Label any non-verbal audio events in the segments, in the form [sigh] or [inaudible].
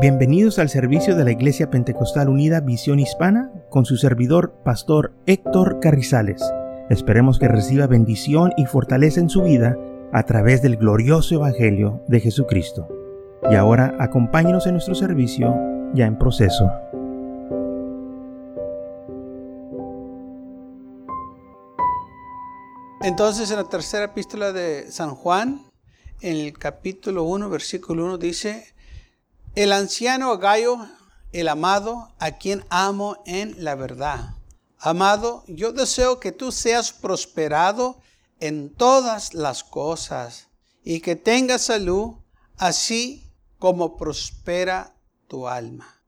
Bienvenidos al servicio de la Iglesia Pentecostal Unida Visión Hispana con su servidor, Pastor Héctor Carrizales. Esperemos que reciba bendición y fortaleza en su vida a través del glorioso Evangelio de Jesucristo. Y ahora acompáñenos en nuestro servicio ya en proceso. Entonces en la tercera epístola de San Juan, en el capítulo 1, versículo 1 dice, el anciano Gallo, el amado, a quien amo en la verdad. Amado, yo deseo que tú seas prosperado en todas las cosas y que tengas salud, así como prospera tu alma.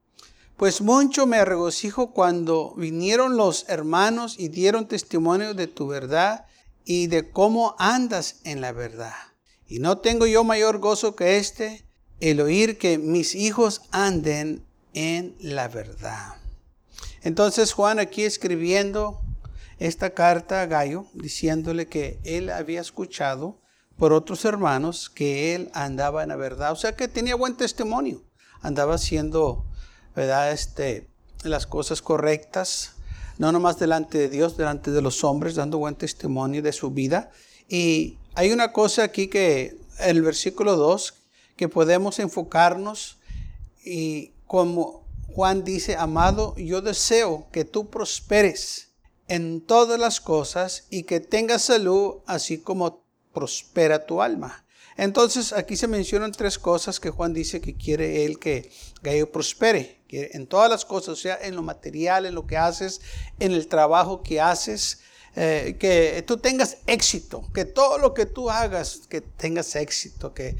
Pues mucho me regocijo cuando vinieron los hermanos y dieron testimonio de tu verdad y de cómo andas en la verdad. Y no tengo yo mayor gozo que este, el oír que mis hijos anden en la verdad. Entonces Juan aquí escribiendo esta carta a Gallo, diciéndole que él había escuchado por otros hermanos que él andaba en la verdad, o sea que tenía buen testimonio, andaba haciendo, ¿verdad? Este, las cosas correctas, no nomás delante de Dios, delante de los hombres, dando buen testimonio de su vida. Y hay una cosa aquí que el versículo 2 que podemos enfocarnos y como Juan dice, amado, yo deseo que tú prosperes en todas las cosas y que tengas salud así como prospera tu alma. Entonces aquí se mencionan tres cosas que Juan dice que quiere él que Gallo prospere. En todas las cosas, o sea, en lo material, en lo que haces, en el trabajo que haces, eh, que tú tengas éxito, que todo lo que tú hagas, que tengas éxito, que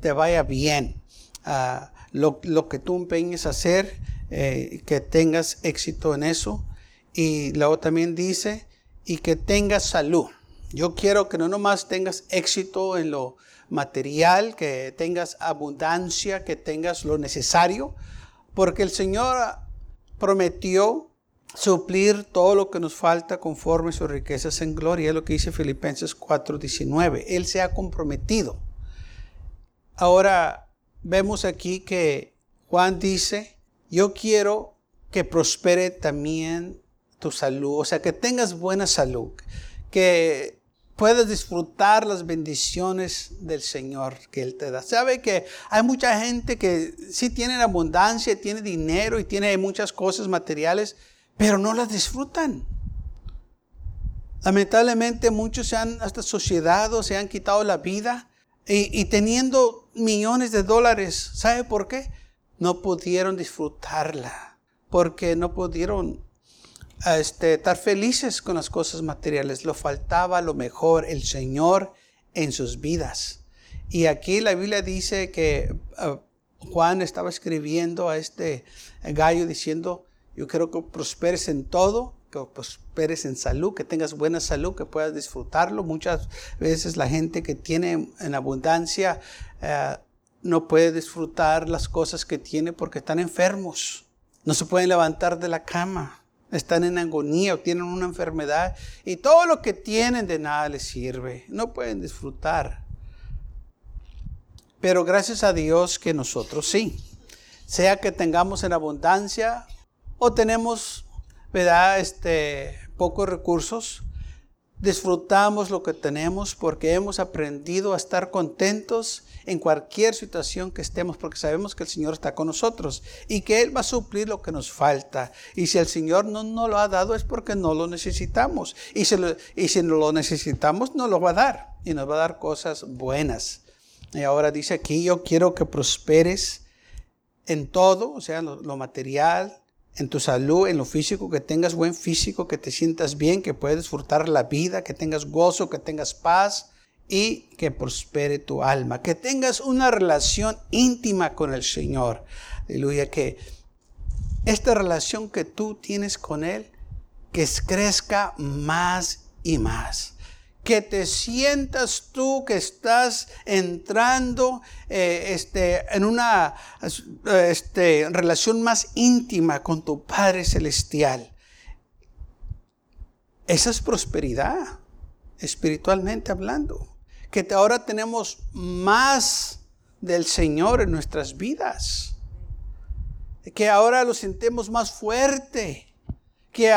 te vaya bien. Ah, lo, que tú empeñes a hacer, eh, que tengas éxito en eso. Y luego también dice, y que tengas salud. Yo quiero que no nomás tengas éxito en lo material, que tengas abundancia, que tengas lo necesario, porque el Señor prometió suplir todo lo que nos falta conforme sus riquezas en gloria, es lo que dice Filipenses 4:19. Él se ha comprometido. Ahora vemos aquí que Juan dice, yo quiero que prospere también tu salud, o sea, que tengas buena salud, que puedas disfrutar las bendiciones del Señor que Él te da. Sabe que hay mucha gente que sí tiene abundancia, tiene dinero y tiene muchas cosas materiales, pero no las disfrutan. Lamentablemente muchos se han hasta sociedad se han quitado la vida y, teniendo millones de dólares, ¿sabe por qué? No pudieron disfrutarla, porque no pudieron este, estar felices con las cosas materiales. Lo faltaba lo mejor, el Señor en sus vidas. Y aquí la Biblia dice que uh, Juan estaba escribiendo a este gallo diciendo, yo quiero que prosperes en todo que en salud, que tengas buena salud, que puedas disfrutarlo. Muchas veces la gente que tiene en abundancia eh, no puede disfrutar las cosas que tiene porque están enfermos. No se pueden levantar de la cama. Están en agonía o tienen una enfermedad y todo lo que tienen de nada les sirve. No pueden disfrutar. Pero gracias a Dios que nosotros sí. Sea que tengamos en abundancia o tenemos ¿verdad? Este, pocos recursos. Disfrutamos lo que tenemos porque hemos aprendido a estar contentos en cualquier situación que estemos porque sabemos que el Señor está con nosotros y que Él va a suplir lo que nos falta. Y si el Señor no nos lo ha dado es porque no lo necesitamos. Y si, no lo necesitamos, nos lo va a dar y nos va a dar cosas buenas. Y ahora dice aquí, yo quiero que prosperes en todo, o sea, lo material, en tu salud, en lo físico, que tengas buen físico, que te sientas bien, que puedas disfrutar la vida, que tengas gozo, que tengas paz y que prospere tu alma, que tengas una relación íntima con el Señor. Aleluya, que esta relación que tú tienes con Él, que crezca más y más que te sientas tú que estás entrando eh, este, en una este, relación más íntima con tu Padre Celestial. Esa es prosperidad, espiritualmente hablando. Que ahora tenemos más del Señor en nuestras vidas. que ahora lo sentimos más fuerte, que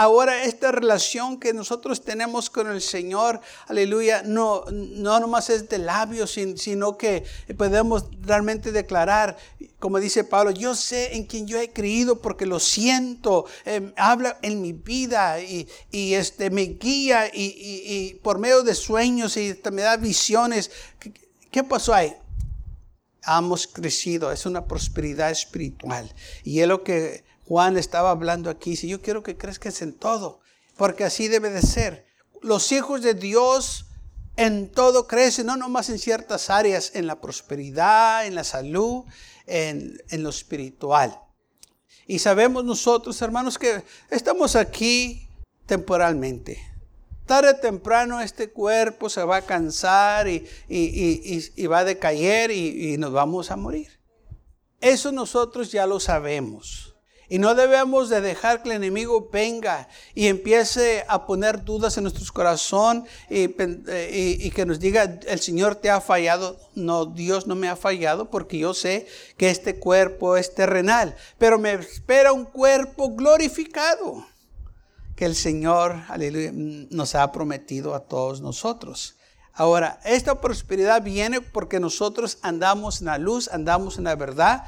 ahora esta relación que nosotros tenemos con el Señor, aleluya, no, no nomás es de labios, sino que podemos realmente declarar, como dice Pablo, yo sé en quien yo he creído porque lo siento, em, habla en mi vida y, este, me guía y, por medio de sueños y me da visiones. ¿Qué pasó ahí? hemos crecido, es una prosperidad espiritual. Y es lo que Juan estaba hablando aquí. Si yo quiero que crezcas en todo, porque así debe de ser. Los hijos de Dios en todo crecen, no nomás en ciertas áreas, en la prosperidad, en la salud, en, en lo espiritual. Y sabemos nosotros, hermanos, que estamos aquí temporalmente tarde o temprano este cuerpo se va a cansar y, va a decaer y, nos vamos a morir. Eso nosotros ya lo sabemos. Y no debemos de dejar que el enemigo venga y empiece a poner dudas en nuestro corazón y, y, que nos diga, el Señor te ha fallado. No, Dios no me ha fallado porque yo sé que este cuerpo es terrenal, pero me espera un cuerpo glorificado que el Señor, aleluya, nos ha prometido a todos nosotros. Ahora, esta prosperidad viene porque nosotros andamos en la luz, andamos en la verdad.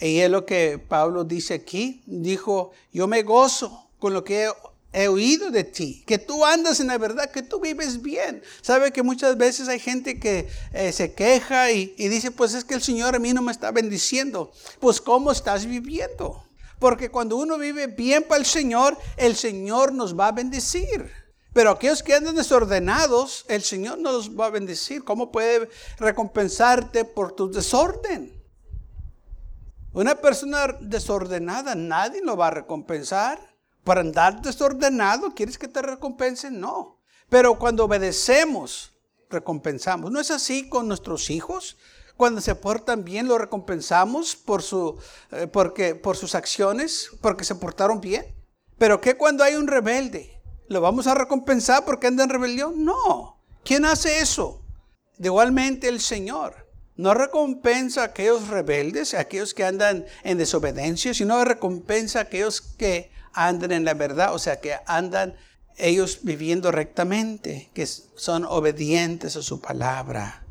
Y es lo que Pablo dice aquí. Dijo, yo me gozo con lo que he, oído de ti, que tú andas en la verdad, que tú vives bien. Sabe que muchas veces hay gente que eh, se queja y, y dice, pues es que el Señor a mí no me está bendiciendo. Pues ¿cómo estás viviendo? Porque cuando uno vive bien para el Señor, el Señor nos va a bendecir. Pero aquellos que andan desordenados, el Señor no los va a bendecir. ¿Cómo puede recompensarte por tu desorden? Una persona desordenada, nadie lo va a recompensar. Para andar desordenado, ¿quieres que te recompensen? No. Pero cuando obedecemos, recompensamos. ¿No es así con nuestros hijos? Cuando se portan bien, lo recompensamos por, su, eh, porque, por sus acciones, porque se portaron bien. Pero ¿qué cuando hay un rebelde? ¿Lo vamos a recompensar porque anda en rebelión? No. ¿Quién hace eso? igualmente el Señor. No recompensa a aquellos rebeldes, a aquellos que andan en desobediencia, sino recompensa a aquellos que andan en la verdad, o sea, que andan ellos viviendo rectamente, que son obedientes a su palabra.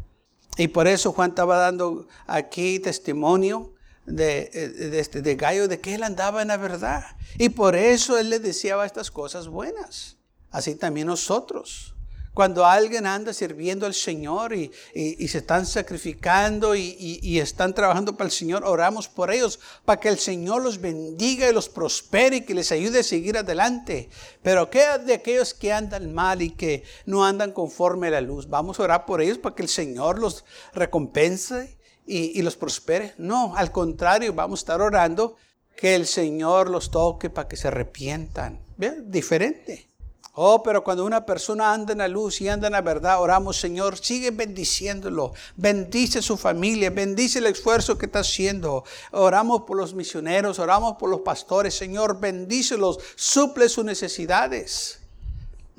Y por eso Juan estaba dando aquí testimonio de, de, este, de Gallo de que él andaba en la verdad. Y por eso él le decía estas cosas buenas. Así también nosotros. Cuando alguien anda sirviendo al Señor y, se están sacrificando y, están trabajando para el Señor, oramos por ellos para que el Señor los bendiga y los prospere y que les ayude a seguir adelante. Pero ¿qué de aquellos que andan mal y que no andan conforme a la luz? Vamos a orar por ellos para que el Señor los recompense y, los prospere. No, al contrario, vamos a estar orando que el Señor los toque para que se arrepientan. ¿Ve? Diferente. Oh, pero cuando una persona anda en la luz y anda en la verdad, oramos, Señor, sigue bendiciéndolo. Bendice su familia, bendice el esfuerzo que está haciendo. Oramos por los misioneros, oramos por los pastores. Señor, bendícelos, suple sus necesidades.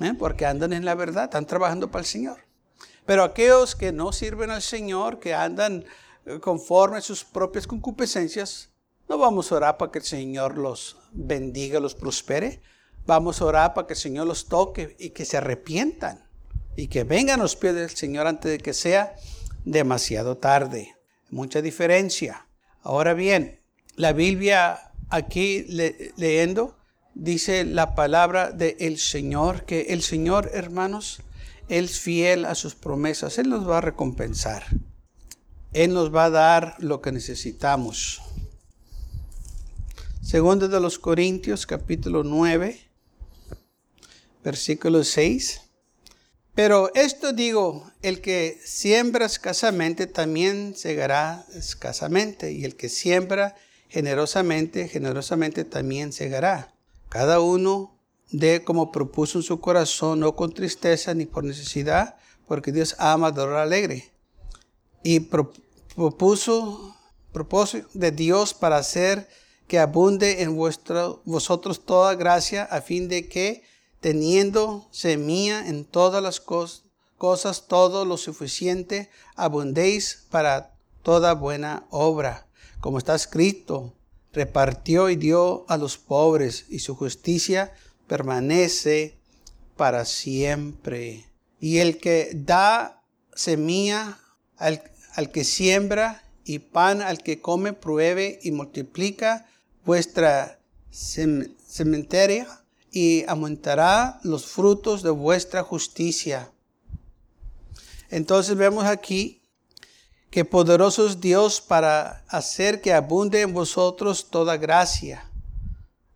¿Eh? Porque andan en la verdad, están trabajando para el Señor. Pero aquellos que no sirven al Señor, que andan eh, conforme a sus propias concupiscencias, no vamos a orar para que el Señor los bendiga, los prospere. Vamos a orar para que el Señor los toque y que se arrepientan y que vengan los pies del Señor antes de que sea demasiado tarde. Mucha diferencia. Ahora bien, la Biblia aquí leyendo dice la palabra del el Señor, que el Señor, hermanos, es fiel a sus promesas. Él nos va a recompensar. Él nos va a dar lo que necesitamos. Segundo de los Corintios, capítulo 9 versículo 6. Pero esto digo, el que siembra escasamente también segará escasamente, y el que siembra generosamente, generosamente también segará. Cada uno dé como propuso en su corazón, no con tristeza ni por necesidad, porque Dios ama adorar alegre. Y propuso, propósito de Dios para hacer que abunde en vuestro, vosotros toda gracia, a fin de que teniendo semilla en todas las cosas, todo lo suficiente, abundéis para toda buena obra. Como está escrito, repartió y dio a los pobres, y su justicia permanece para siempre. Y el que da semilla al, al que siembra y pan al que come, pruebe y multiplica vuestra cementerio y aumentará los frutos de vuestra justicia. Entonces vemos aquí que poderoso es Dios para hacer que abunde en vosotros toda gracia,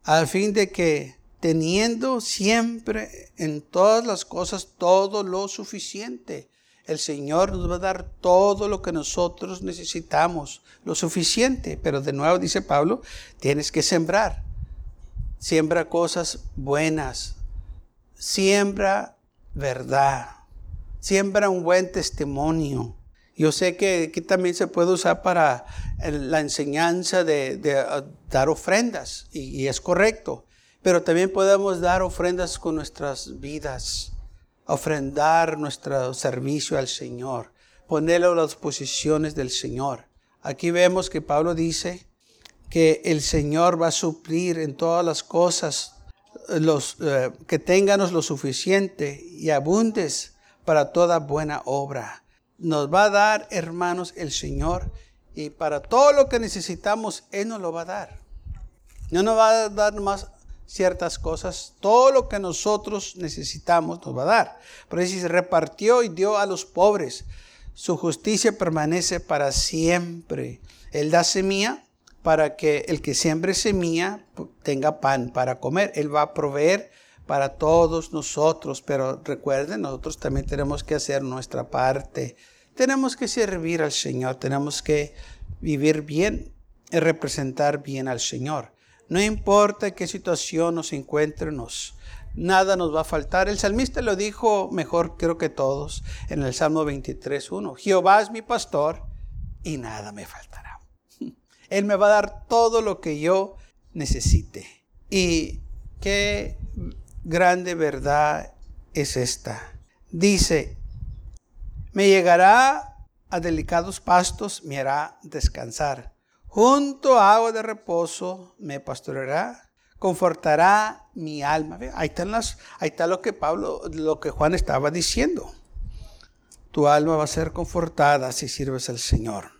al fin de que teniendo siempre en todas las cosas todo lo suficiente, el Señor nos va a dar todo lo que nosotros necesitamos, lo suficiente. Pero de nuevo dice Pablo, tienes que sembrar. Siembra cosas buenas. Siembra verdad. Siembra un buen testimonio. Yo sé que aquí también se puede usar para la enseñanza de, uh, dar ofrendas y es correcto. Pero también podemos dar ofrendas con nuestras vidas ofrendar nuestro servicio al Señor, ponerlo a las posiciones del Señor. Aquí vemos que Pablo dice que el Señor va a suplir en todas las cosas los, eh, que tenganos lo suficiente y abundes para toda buena obra. Nos va a dar, hermanos, el Señor y para todo lo que necesitamos, Él nos lo va a dar. No nos va a dar más ciertas cosas, todo lo que nosotros necesitamos nos va a dar. Por eso se repartió y dio a los pobres. Su justicia permanece para siempre. Él da semilla para que el que siembre semilla tenga pan para comer. Él va a proveer para todos nosotros, pero recuerden, nosotros también tenemos que hacer nuestra parte. Tenemos que servir al Señor, tenemos que vivir bien y representar bien al Señor. No importa qué situación nos encuéntrenos, nada nos va a faltar. El salmista lo dijo mejor, creo que todos, en el Salmo 23.1. Jehová es mi pastor y nada me faltará. Él me va a dar todo lo que yo necesite. Y qué grande verdad es esta. Dice, me llegará a delicados pastos, me hará descansar. Junto a agua de reposo me pastoreará, confortará mi alma. Ahí, están ahí está lo que Pablo, lo que Juan estaba diciendo. Tu alma va a ser confortada si sirves al Señor.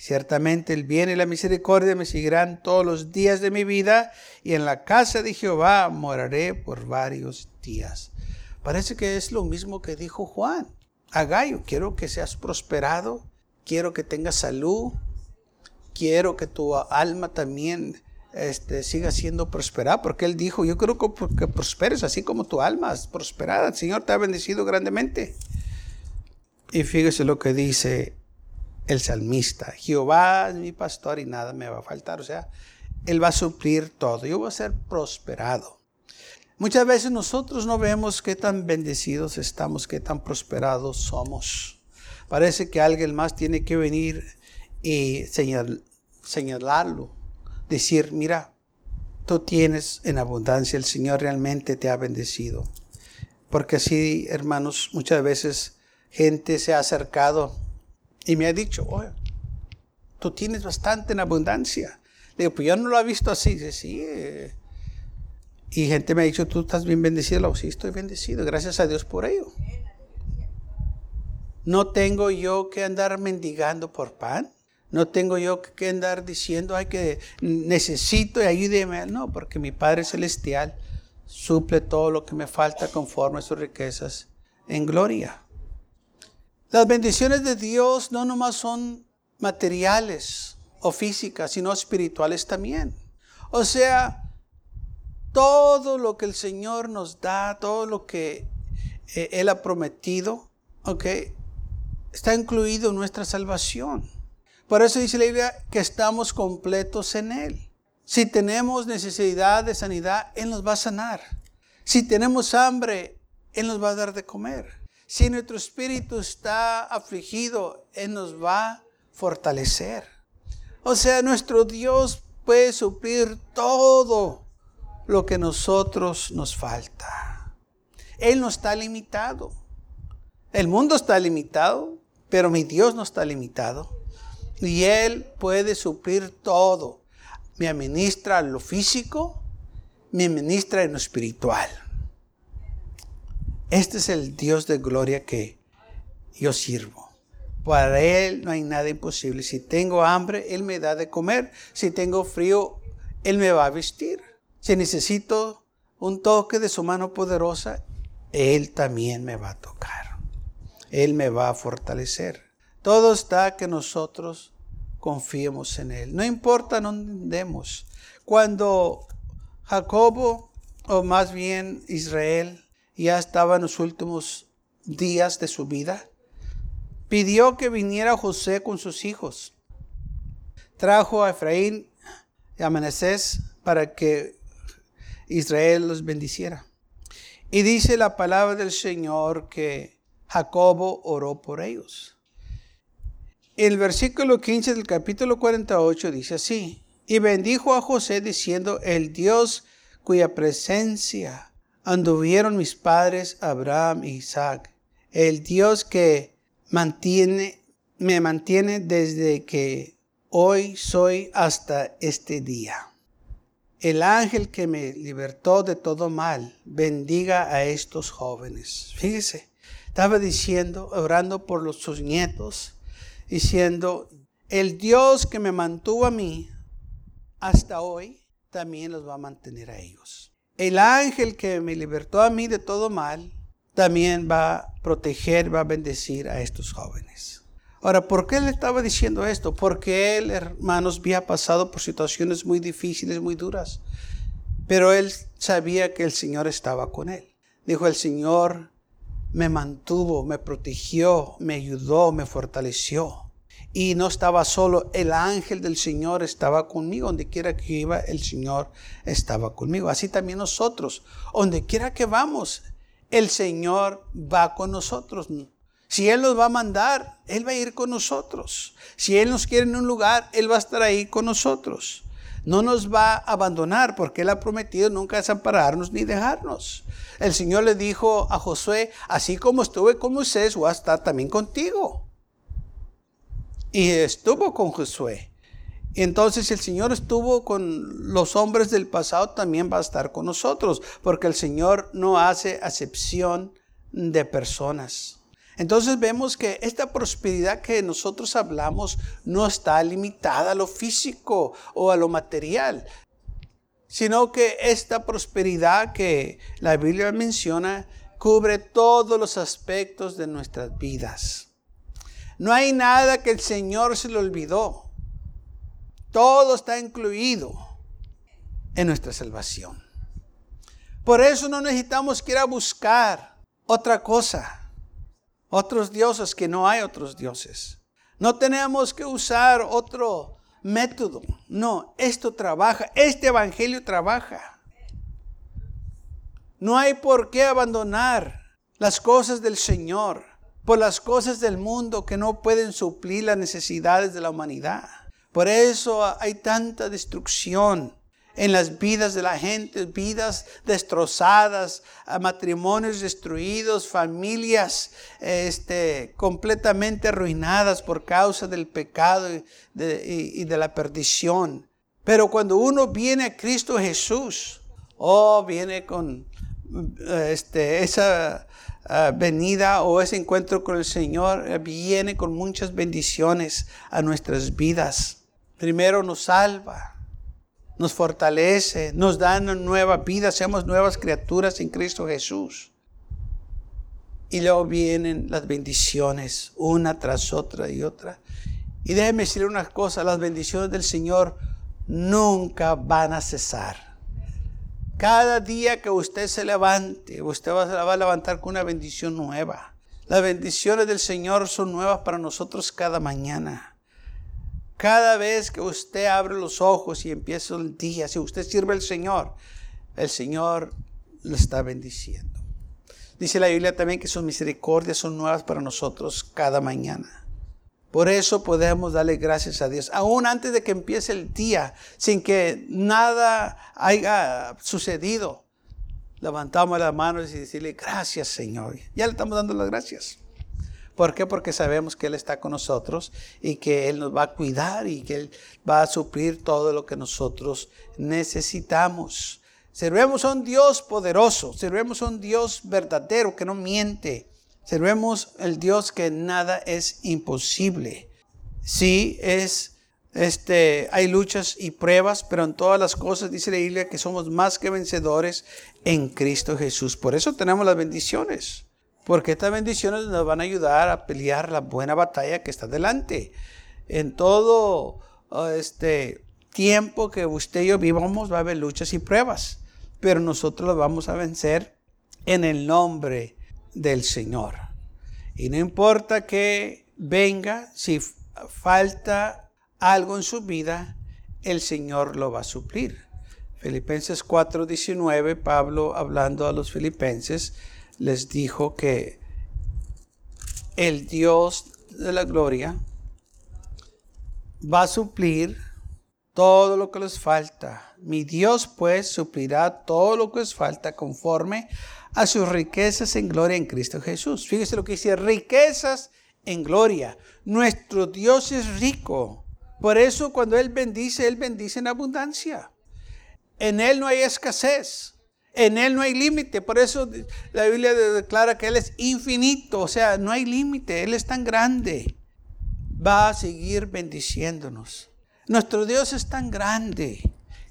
Ciertamente el bien y la misericordia me seguirán todos los días de mi vida, y en la casa de Jehová moraré por varios días. Parece que es lo mismo que dijo Juan a Gallo. Quiero que seas prosperado, quiero que tengas salud, quiero que tu alma también este, siga siendo prosperada, porque Él dijo, yo creo que, que prosperes así como tu alma es prosperada. El Señor te ha bendecido grandemente. Y fíjese lo que dice el salmista, Jehová es mi pastor y nada me va a faltar. O sea, Él va a suplir todo, yo voy a ser prosperado. Muchas veces nosotros no vemos qué tan bendecidos estamos, qué tan prosperados somos. Parece que alguien más tiene que venir y señalarlo decir, mira, tú tienes en abundancia, el Señor realmente te ha bendecido. Porque así, hermanos, muchas veces gente se ha acercado y me ha dicho, oye, tú tienes bastante en abundancia. Le digo, pues yo no lo he visto así. Dice, sí. Eh". Y gente me ha dicho, tú estás bien bendecido. Le sí, estoy bendecido. Gracias a Dios por ello. No tengo yo que andar mendigando por pan. No tengo yo que andar diciendo, ay, que necesito y ayúdeme. No, porque mi Padre Celestial suple todo lo que me falta conforme a sus riquezas en gloria. Las bendiciones de Dios no nomás son materiales o físicas, sino espirituales también. O sea, todo lo que el Señor nos da, todo lo que eh, Él ha prometido, ok, está incluido en nuestra salvación. Por eso dice la Biblia que estamos completos en Él. Si tenemos necesidad de sanidad, Él nos va a sanar. Si tenemos hambre, Él nos va a dar de comer. Si nuestro espíritu está afligido, Él nos va a fortalecer. O sea, nuestro Dios puede suplir todo lo que nosotros nos falta. Él no está limitado. El mundo está limitado, pero mi Dios no está limitado. Y Él puede suplir todo. Me administra lo físico, me administra en lo espiritual. Este es el Dios de gloria que yo sirvo. Para Él no hay nada imposible. Si tengo hambre, Él me da de comer. Si tengo frío, Él me va a vestir. Si necesito un toque de su mano poderosa, Él también me va a tocar. Él me va a fortalecer. Todo está que nosotros confiemos en Él. No importa dónde andemos. Cuando Jacobo, o más bien Israel, ya estaba en los últimos días de su vida, pidió que viniera José con sus hijos. Trajo a Efraín y a Manasés para que Israel los bendiciera. Y dice la palabra del Señor que Jacobo oró por ellos. El versículo 15 del capítulo 48 dice así, y bendijo a José diciendo, el Dios cuya presencia anduvieron mis padres Abraham y Isaac, el Dios que mantiene, me mantiene desde que hoy soy hasta este día. El ángel que me libertó de todo mal, bendiga a estos jóvenes. Fíjese, estaba diciendo, orando por los, sus nietos, diciendo, el Dios que me mantuvo a mí hasta hoy, también los va a mantener a ellos. El ángel que me libertó a mí de todo mal, también va a proteger, va a bendecir a estos jóvenes. Ahora, ¿por qué le estaba diciendo esto? Porque él, hermanos, había pasado por situaciones muy difíciles, muy duras. Pero él sabía que el Señor estaba con él. Dijo, el Señor me mantuvo, me protegió, me ayudó, me fortaleció. Y no estaba solo, el ángel del Señor estaba conmigo, donde quiera que iba, el Señor estaba conmigo. Así también nosotros, donde quiera que vamos, el Señor va con nosotros. Si Él nos va a mandar, Él va a ir con nosotros. Si Él nos quiere en un lugar, Él va a estar ahí con nosotros. No nos va a abandonar porque Él ha prometido nunca desampararnos ni dejarnos el Señor le dijo a Josué, así como estuve con Moisés, voy a estar también contigo. Y estuvo con Josué. Entonces el Señor estuvo con los hombres del pasado, también va a estar con nosotros, porque el Señor no hace acepción de personas. Entonces vemos que esta prosperidad que nosotros hablamos no está limitada a lo físico o a lo material sino que esta prosperidad que la Biblia menciona cubre todos los aspectos de nuestras vidas. No hay nada que el Señor se le olvidó. Todo está incluido en nuestra salvación. Por eso no necesitamos que ir a buscar otra cosa, otros dioses, que no hay otros dioses. No tenemos que usar otro método. No, esto trabaja, este evangelio trabaja. No hay por qué abandonar las cosas del Señor por las cosas del mundo que no pueden suplir las necesidades de la humanidad. Por eso hay tanta destrucción en las vidas de la gente, vidas destrozadas, matrimonios destruidos, familias este, completamente arruinadas por causa del pecado y de, la perdición. Pero cuando uno viene a Cristo Jesús, oh, viene con este, esa ah, venida o ese encuentro con el Señor, viene con muchas bendiciones a nuestras vidas. Primero nos salva nos fortalece, nos da una nueva vida, seamos nuevas criaturas en Cristo Jesús. Y luego vienen las bendiciones, una tras otra y otra. Y déjeme decirle una cosa, las bendiciones del Señor nunca van a cesar. Cada día que usted se levante, usted va a levantar con una bendición nueva. Las bendiciones del Señor son nuevas para nosotros cada mañana. Cada vez que usted abre los ojos y empieza el día, si usted sirve al Señor, el Señor lo está bendiciendo. Dice la Biblia también que sus misericordias son nuevas para nosotros cada mañana. Por eso podemos darle gracias a Dios, aún antes de que empiece el día, sin que nada haya sucedido. Levantamos las manos y decirle, gracias Señor. Ya le estamos dando las gracias. ¿Por qué? Porque sabemos que Él está con nosotros y que Él nos va a cuidar y que Él va a suplir todo lo que nosotros necesitamos. Servemos a un Dios poderoso, servemos a un Dios verdadero que no miente, servemos al Dios que nada es imposible. Sí, es, este, hay luchas y pruebas, pero en todas las cosas dice la Biblia que somos más que vencedores en Cristo Jesús. Por eso tenemos las bendiciones. Porque estas bendiciones nos van a ayudar a pelear la buena batalla que está delante. En todo uh, este tiempo que usted y yo vivamos va a haber luchas y pruebas, pero nosotros las vamos a vencer en el nombre del Señor. Y no importa que venga, si falta algo en su vida, el Señor lo va a suplir. Filipenses 4:19, Pablo hablando a los filipenses, les dijo que el Dios de la gloria va a suplir todo lo que les falta. Mi Dios pues suplirá todo lo que les falta conforme a sus riquezas en gloria en Cristo Jesús. Fíjese lo que dice, riquezas en gloria. Nuestro Dios es rico. Por eso cuando Él bendice, Él bendice en abundancia. En Él no hay escasez. En Él no hay límite, por eso la Biblia declara que Él es infinito, o sea, no hay límite, Él es tan grande. Va a seguir bendiciéndonos. Nuestro Dios es tan grande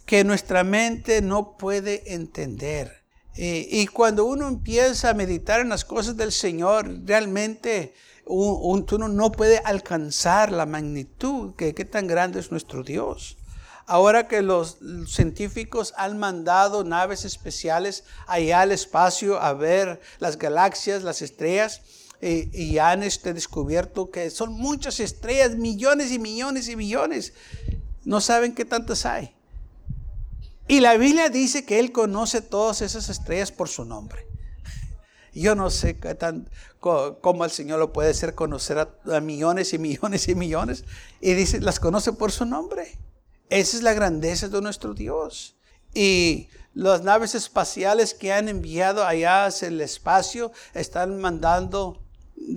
que nuestra mente no puede entender. y cuando uno empieza a meditar en las cosas del Señor, realmente uno no puede alcanzar la magnitud que, que tan grande es nuestro Dios. Ahora que los científicos han mandado naves especiales allá al espacio a ver las galaxias, las estrellas, eh, y, han este, descubierto que son muchas estrellas, millones y millones y millones. No saben qué tantas hay. Y la Biblia dice que Él conoce todas esas estrellas por su nombre. Yo no sé cómo el Señor lo puede hacer conocer a millones y millones y millones. Y dice, las conoce por su nombre. Esa es la grandeza de nuestro Dios. Y las naves espaciales que han enviado allá hacia el espacio están mandando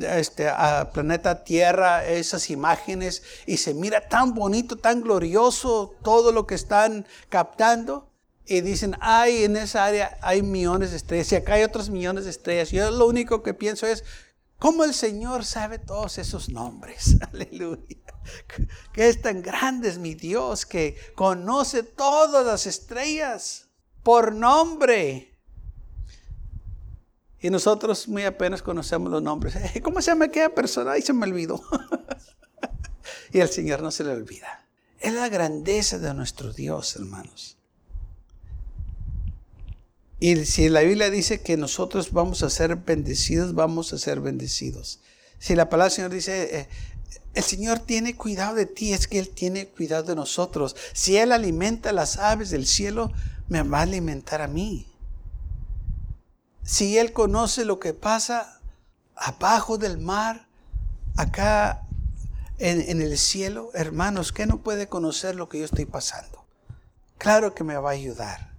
este, a planeta Tierra esas imágenes y se mira tan bonito, tan glorioso todo lo que están captando. Y dicen, ay, en esa área hay millones de estrellas y acá hay otros millones de estrellas. Yo lo único que pienso es, ¿cómo el Señor sabe todos esos nombres? [laughs] Aleluya que es tan grande es mi Dios que conoce todas las estrellas por nombre. Y nosotros muy apenas conocemos los nombres. ¿Cómo se llama aquella persona? Ahí se me olvidó. [laughs] y el Señor no se le olvida. Es la grandeza de nuestro Dios, hermanos. Y si la Biblia dice que nosotros vamos a ser bendecidos, vamos a ser bendecidos. Si la palabra del Señor dice, eh, el Señor tiene cuidado de ti, es que Él tiene cuidado de nosotros. Si Él alimenta las aves del cielo, me va a alimentar a mí. Si Él conoce lo que pasa abajo del mar, acá en, el cielo, hermanos, ¿qué no puede conocer lo que yo estoy pasando? Claro que me va a ayudar.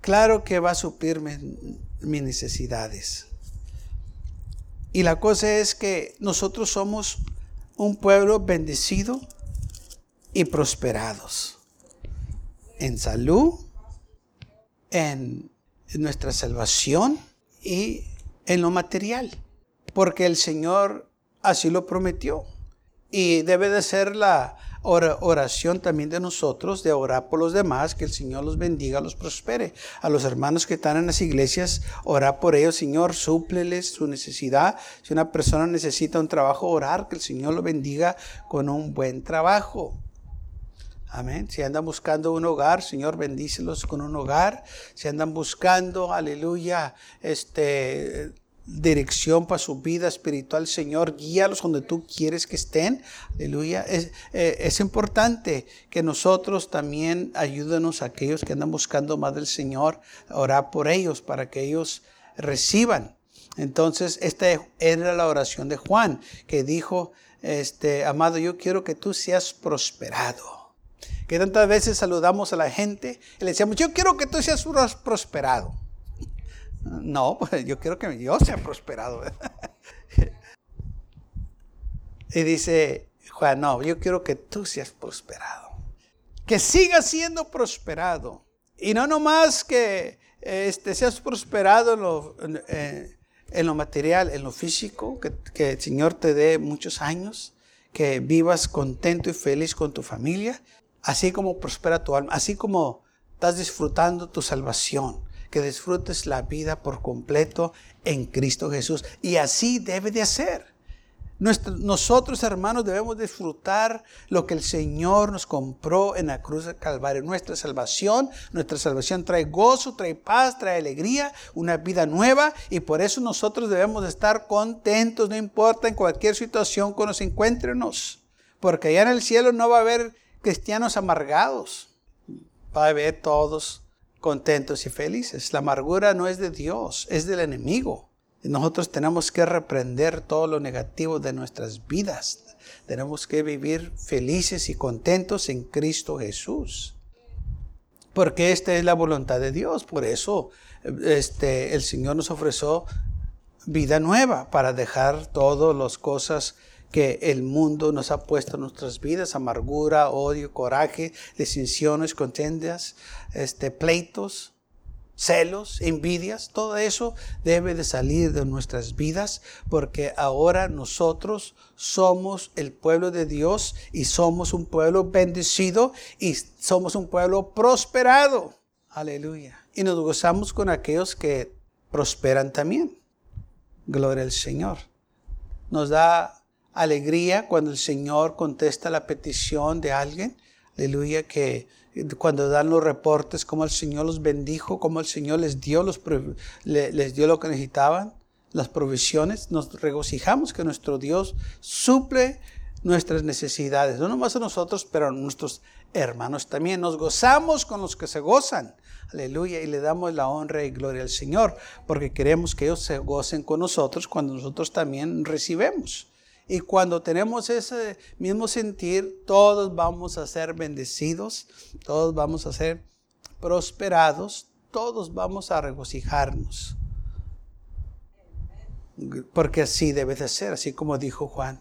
Claro que va a suplirme mis necesidades. Y la cosa es que nosotros somos un pueblo bendecido y prosperados en salud, en nuestra salvación y en lo material, porque el Señor así lo prometió. Y debe de ser la, oración también de nosotros, de orar por los demás, que el Señor los bendiga, los prospere. A los hermanos que están en las iglesias, orar por ellos, Señor, súpleles su necesidad. Si una persona necesita un trabajo, orar, que el Señor lo bendiga con un buen trabajo. Amén. Si andan buscando un hogar, Señor, bendícelos con un hogar. Si andan buscando, aleluya, este dirección para su vida espiritual, Señor, guíalos donde tú quieres que estén. Aleluya. Es, eh, es importante que nosotros también ayúdenos a aquellos que andan buscando más del Señor, orar por ellos para que ellos reciban. Entonces, esta era la oración de Juan, que dijo, este, amado, yo quiero que tú seas prosperado. Que tantas veces saludamos a la gente y le decíamos, yo quiero que tú seas prosperado. No, pues yo quiero que yo sea prosperado. [laughs] y dice Juan, no, yo quiero que tú seas prosperado. Que sigas siendo prosperado. Y no nomás que este, seas prosperado en lo, lo, material, en lo físico, que el Señor te dé muchos años, que vivas contento y feliz con tu familia, así como prospera tu alma, así como estás disfrutando tu salvación que disfrutes la vida por completo en Cristo Jesús. Y así debe de hacer. nosotros, hermanos, debemos disfrutar lo que el Señor nos compró en la cruz del Calvario. Nuestra salvación, nuestra salvación trae gozo, trae paz, trae alegría, una vida nueva. Y por eso nosotros debemos estar contentos, no importa en cualquier situación que nos encuentremos. Porque allá en el cielo no va a haber cristianos amargados. Va a haber todos contentos y felices. La amargura no es de Dios, es del enemigo. nosotros tenemos que reprender todo lo negativo de nuestras vidas. Tenemos que vivir felices y contentos en Cristo Jesús. Porque esta es la voluntad de Dios. Por eso este, el Señor nos ofreció vida nueva para dejar todas las cosas que el mundo nos ha puesto en nuestras vidas, amargura, odio, coraje, distinciones, contendas, este, pleitos, celos, envidias, todo eso debe de salir de nuestras vidas porque ahora nosotros somos el pueblo de Dios y somos un pueblo bendecido y somos un pueblo prosperado. Aleluya. Y nos gozamos con aquellos que prosperan también. Gloria al Señor. Nos da alegría cuando el Señor contesta la petición de alguien. Aleluya, que cuando dan los reportes, como el Señor los bendijo, como el Señor les dio, los, les dio lo que necesitaban, las provisiones, nos regocijamos que nuestro Dios suple nuestras necesidades, no nomás a nosotros, pero a nuestros hermanos también. Nos gozamos con los que se gozan. Aleluya. Y le damos la honra y gloria al Señor, porque queremos que ellos se gocen con nosotros cuando nosotros también recibemos. Y cuando tenemos ese mismo sentir, todos vamos a ser bendecidos, todos vamos a ser prosperados, todos vamos a regocijarnos. Porque así debe de ser, así como dijo Juan.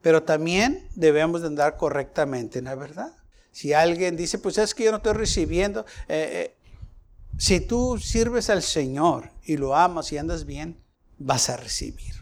Pero también debemos de andar correctamente, ¿no es verdad? Si alguien dice, pues es que yo no estoy recibiendo, eh, eh, si tú sirves al Señor y lo amas y andas bien, vas a recibir